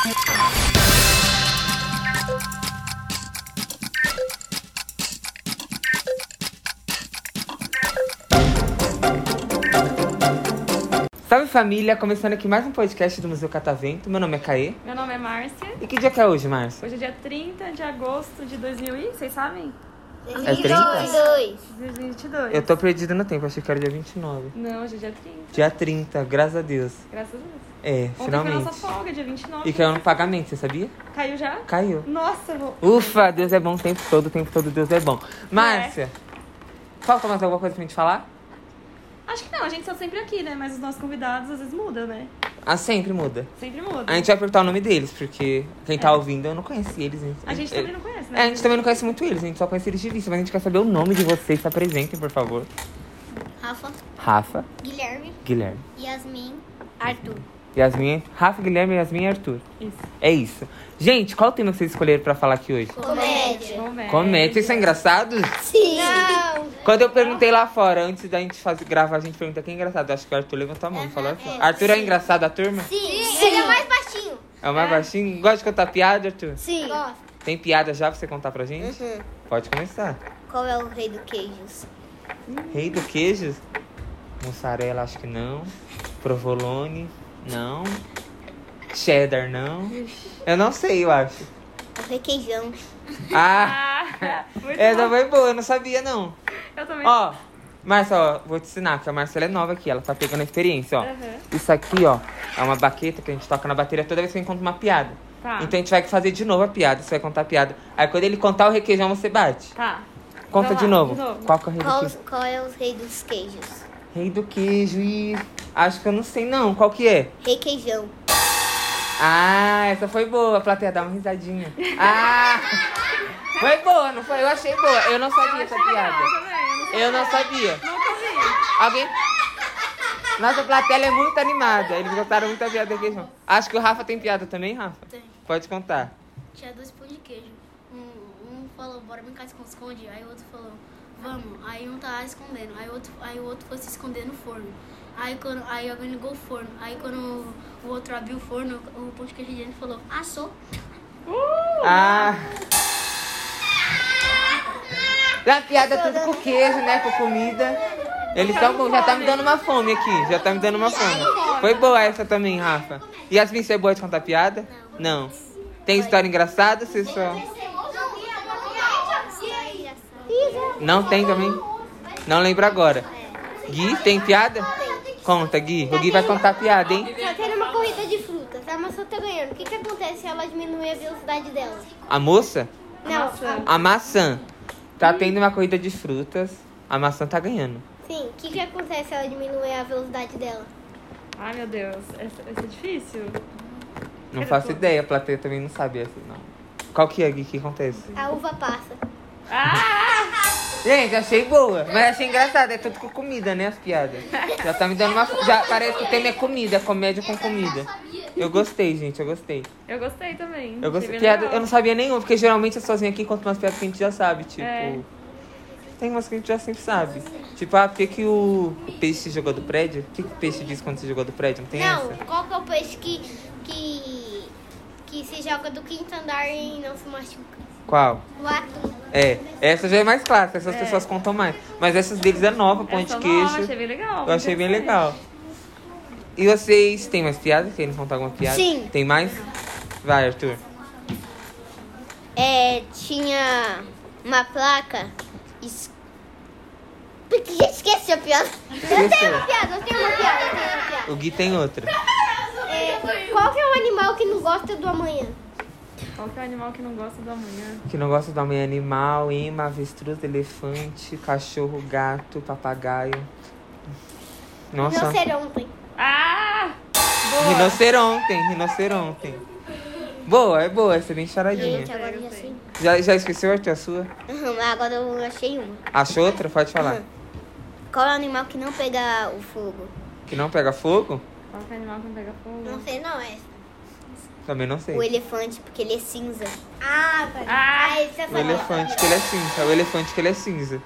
Salve família, começando aqui mais um podcast do Museu Catavento. Meu nome é Caê. Meu nome é Márcia. E que dia que é hoje, Márcia? Hoje é dia 30 de agosto de 2000 e... Vocês sabem? É 30? 2022. Eu tô perdido no tempo, achei que era dia 29. Não, hoje é dia 30. Dia 30, graças a Deus. Graças a Deus. É, Ontem foi finalmente. nossa folga, dia 29. E caiu no pagamento, você sabia? Caiu já? Caiu. Nossa, vou... Ufa, Deus é bom o tempo todo, o tempo todo Deus é bom. Márcia, falta mais alguma coisa pra gente falar? Acho que não, a gente tá sempre aqui, né? Mas os nossos convidados às vezes mudam, né? Ah, sempre muda. Sempre mudam. A gente vai perguntar o nome deles, porque quem tá ouvindo eu não conheci eles. A gente também não conhece, né? É, a gente também não conhece muito eles, a gente só conhece eles de vista, mas a gente quer saber o nome de vocês, se apresentem, por favor. Rafa, Rafa, Guilherme, Guilherme. Yasmin, Arthur. Yasmin, Rafa, Guilherme, Yasmin e Arthur. Isso. É isso. Gente, qual o tema que vocês escolheram pra falar aqui hoje? Comédia. Comédia. Comédia. Vocês são engraçados? Sim. Não. Quando eu perguntei lá fora, antes da gente fazer, gravar, a gente pergunta quem é engraçado. Acho que o Arthur levantou a mão e falou assim. Arthur é engraçado da turma? Sim. Ele é mais baixinho. É o mais baixinho? Gosta de contar piada, Arthur? Sim. Gosto. Tem piada já pra você contar pra gente? Uhum. Pode começar. Qual é o rei do queijos? Rei do queijo? Mussarela, acho que não. Provolone, não. Cheddar, não. Eu não sei, eu acho. O requeijão. Ah! Ah, Essa bom. foi boa, eu não sabia, não. Eu também. Ó, Márcia, ó, vou te ensinar, porque a Marcela é nova aqui, ela tá pegando a experiência, ó. Uhum. Isso aqui, ó, é uma baqueta que a gente toca na bateria toda vez que encontra uma piada. Tá. Então a gente vai fazer de novo a piada, você vai contar a piada. Aí quando ele contar o requeijão, você bate. Tá. Conta de novo. de novo. Qual que é o rei do Qual, queijo? qual é o rei dos queijos? Rei do queijo e... Acho que eu não sei não, qual que é? Requeijão. Ah, essa foi boa, a plateia dá uma risadinha. Ah! Foi boa, não foi? Eu achei boa. Eu não sabia essa piada. Eu também, Eu não sabia. Nunca vi. Alguém? Nossa plateia é muito animada. Eles gostaram muito da piada do queijo. Acho que o Rafa tem piada também, Rafa? Tem. Pode contar. Tinha dois pão de queijo. Um, um falou, bora brincar de esconde-esconde. Aí o outro falou, vamos. Aí um tá escondendo. Aí o outro, aí o outro foi se esconder no forno. Aí, quando, aí alguém ligou o forno. Aí quando o, o outro abriu o forno, o pão de queijo dentro falou, assou. Ah! A piada é tudo com queijo, né? Com comida. Eles estão já tá me dando uma fome aqui. Já tá me dando uma fome. Foi boa essa também, Rafa. E Yasmin, você é boa de contar piada? Não. Tem história engraçada? Você só. Não tem também? Não lembro agora. Gui, tem piada? Conta, Gui. O Gui vai contar piada, hein? Tá tendo uma corrida de frutas, a maçã tá ganhando. O que, que acontece se ela diminuir a velocidade dela? A moça? Não, maçã. A maçã. Tá tendo uma corrida de frutas. A maçã tá ganhando. sim. O que, que acontece se ela diminuir a velocidade dela? Ai, meu Deus. Essa, essa é difícil. Não faço ideia, a plateia também não sabe essa, não. Qual que é, Gui? O que acontece? A uva passa. Ah! Gente, achei boa, mas achei engraçado. É tudo com comida, né, as piadas. Já tá me dando uma... Já parece que o tema é comida, é comédia com comida. Eu gostei, gente, eu gostei. Eu gostei também. Eu gostei. Piada, eu não sabia nenhuma, porque geralmente eu sozinha aqui conto umas piadas que a gente já sabe, tipo... É. Tem umas que a gente já sempre sabe. Tipo, ah, por que, que o peixe se jogou do prédio? O que, que o peixe diz quando se jogou do prédio? Não tem Não, essa? qual que é o peixe que, que, que se joga do quinto andar e não se machuca? Qual? O atum. É, essa já é mais clássica, essas pessoas contam mais. Mas essas deles é nova, pão de queijo. nova, achei bem legal. Eu achei bem legal. E vocês têm mais piadas? Querem contar alguma piada? Sim. Tem mais? Vai, Arthur. É, tinha uma placa. Es... Por que esqueci a piada? Esqueceu. Piada, eu tenho uma piada, eu tenho uma piada. O Gui tem outra. É, qual que é o animal que não gosta do amanhã? Qual que é o animal que não gosta do amanhã? Que não gosta do amanhã animal, ema, avestruz, elefante, cachorro, gato, papagaio. Nossa. Não ser ontem. Ah! Boa! Rinoceronte, rinoceronte. Boa, é boa, essa é bem charadinha. Gente, agora eu já sei. Já, já esqueceu, Arthur, a sua? Uhum, agora eu achei uma. Achou outra? Pode falar. Qual é o animal que não pega o fogo? Que não pega fogo? Qual é o animal que não pega fogo? Não sei não, é. Também não sei. O elefante, porque ele é cinza. Ah. Ah! Ah, esse é O elefante que ele é cinza. O elefante que ele é cinza.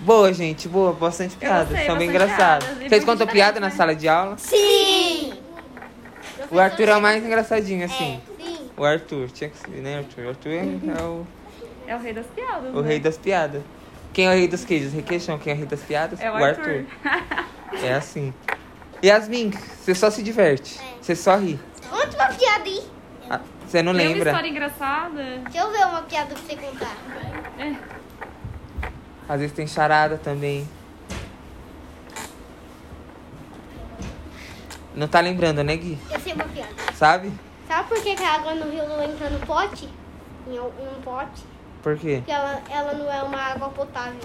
Boa, gente. Boa. Bastante piadas. gostei, São bem engraçadas. Vocês contam diferente, piada na sala de aula? Sim! O Arthur é o mais engraçadinho, assim. Sim. O Arthur, tinha que ser, né, Arthur? O Arthur é o, É o rei das piadas. o né? rei das piadas. Quem é o rei dos queijos? Requeijão. Quem é o rei das piadas? É o Arthur. É assim. Yasmin, você só se diverte. Você só ri. Conta uma piada aí. Ah, Você não Tem uma lembra? história engraçada. Deixa eu ver uma piada pra você contar. É. Às vezes tem charada também. Não tá lembrando, né, Gui? Eu sei uma piada. Sabe? Sabe por que, que a água no rio não entra no pote? Em um pote? Por quê? Porque ela, ela não é uma água potável.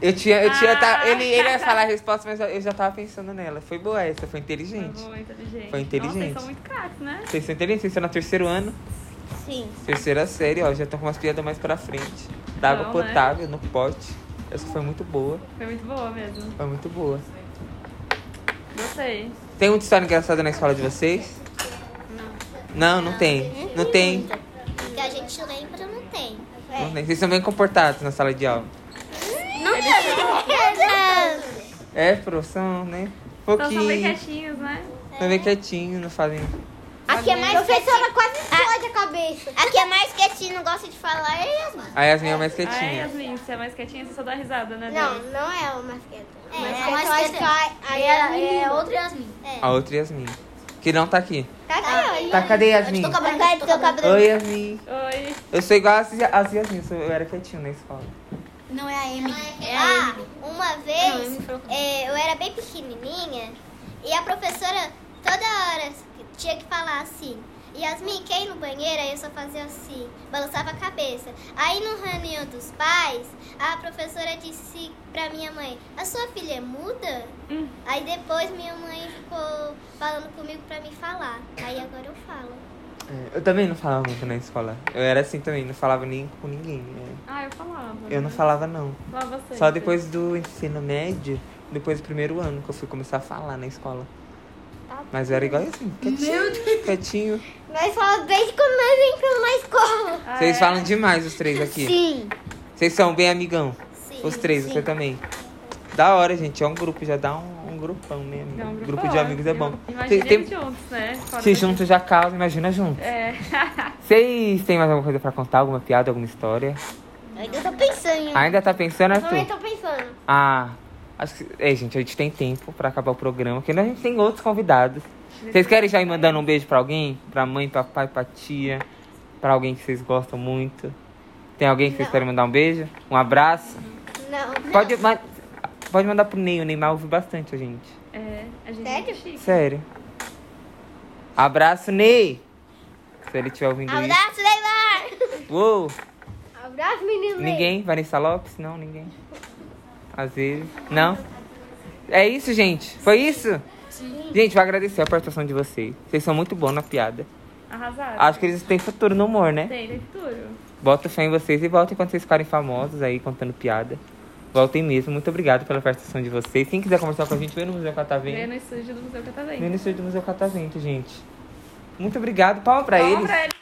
Eu tinha, eu tinha, tá, Ah. ele, ele ia falar a resposta, mas eu já tava pensando nela. Foi boa essa, foi inteligente. Foi inteligente. Foi inteligente. Nossa, eles são muito craques, né? Vocês são inteligentes, vocês estão no terceiro ano, Sim. terceira série, ó, já estão com umas piadas mais pra frente. Da água Não, né? potável no pote. Essa foi muito boa, Foi muito boa mesmo. foi muito boa. Gostei. Tem muita história engraçada na escola de vocês? Não, não tem. Não tem. Que a gente lembra, não tem. Não tem. Vocês são bem comportados na sala de aula. É, profissão, né? Então são bem Pouquinho. quietinhos, né? São bem quietinhos, não fazem. Aqui é mais professora quase explode a cabeça. Aqui é mais quietinho, não gosta de falar, é Yasmin. A Yasmin é mais Ah, quietinha. Yasmin, você é mais quietinha, você só dá risada, né? Não, não é o mais quieto. É, Mas é mais acho quieto. que a, a Yasmin- é outra Yasmin. A outra Yasmin. Que não tá aqui. Tá aqui, ó. Tá, cadê Yasmin? Eu Tá. Oi, Yasmin. Oi. Eu sou igual as, as Yasmin, eu era quietinho na escola. Não é a Emily, é a Ah, uma vez é, eu era bem pequenininha e a professora toda hora tinha que falar assim. Yasmin, quer ir no banheiro? Aí eu só fazia assim, balançava a cabeça. Aí no reunião dos pais, a professora disse pra minha mãe, a sua filha é muda? Hum. Aí depois minha mãe ficou falando comigo pra me falar. Aí agora eu falo. É, eu também não falava muito na escola. Eu era assim também, não falava nem com ninguém. é. Ah, eu falava. Eu não né? falava, não. Falava sempre. Só depois do ensino médio, depois do primeiro ano, que eu fui começar a falar na escola. Mas eu era igual assim, quietinho, quietinho. Nós falamos desde quando nós entramos na escola. Ah, Vocês é? falam demais, os três aqui. Sim. Vocês são bem amigão. Sim. Os três, sim. você também. Da hora, gente. É um grupo, já dá um, um grupão, né? É um grupo grupão. de amigos é bom. Imagina Tem- juntos, né? Fora se juntos já causa, imagina juntos. É. Vocês têm mais alguma coisa pra contar? Alguma piada, alguma história? Ainda tô pensando. Ainda tá pensando, Também Arthur? tô pensando. Ah, acho que. É, gente, a gente tem tempo pra acabar o programa, porque a gente tem outros convidados. Vocês querem já ir mandando um beijo pra alguém? Pra mãe, papai, pra tia? Pra alguém que vocês gostam muito? Tem alguém que vocês Não. querem mandar um beijo? Um abraço? Não. Pode, ma- pode mandar pro Ney, o Neymar ouve bastante a gente. É, a gente Sério? é muito chique. Sério. Abraço, Ney! Se ele estiver ouvindo Abraço, Neymar! isso. Uou! Abraço, menino. Ninguém? Vanessa Lopes? Não, ninguém. Às vezes. Não? É isso, gente? Foi isso? Gente, vou agradecer a participação de vocês. Vocês são muito bons na piada. Arrasaram. Acho que eles têm futuro no humor, né? Tem, tem futuro. Bota fé em vocês e voltem quando vocês ficarem famosos aí contando piada. Voltem mesmo. Muito obrigado pela participação de vocês. Quem quiser conversar com a gente, vem no Museu Vem Catavento. no estúdio do Museu Vem Catavento. no estúdio do Museu Catavento, gente. Muito obrigado. Palma pra Palma eles. pra eles.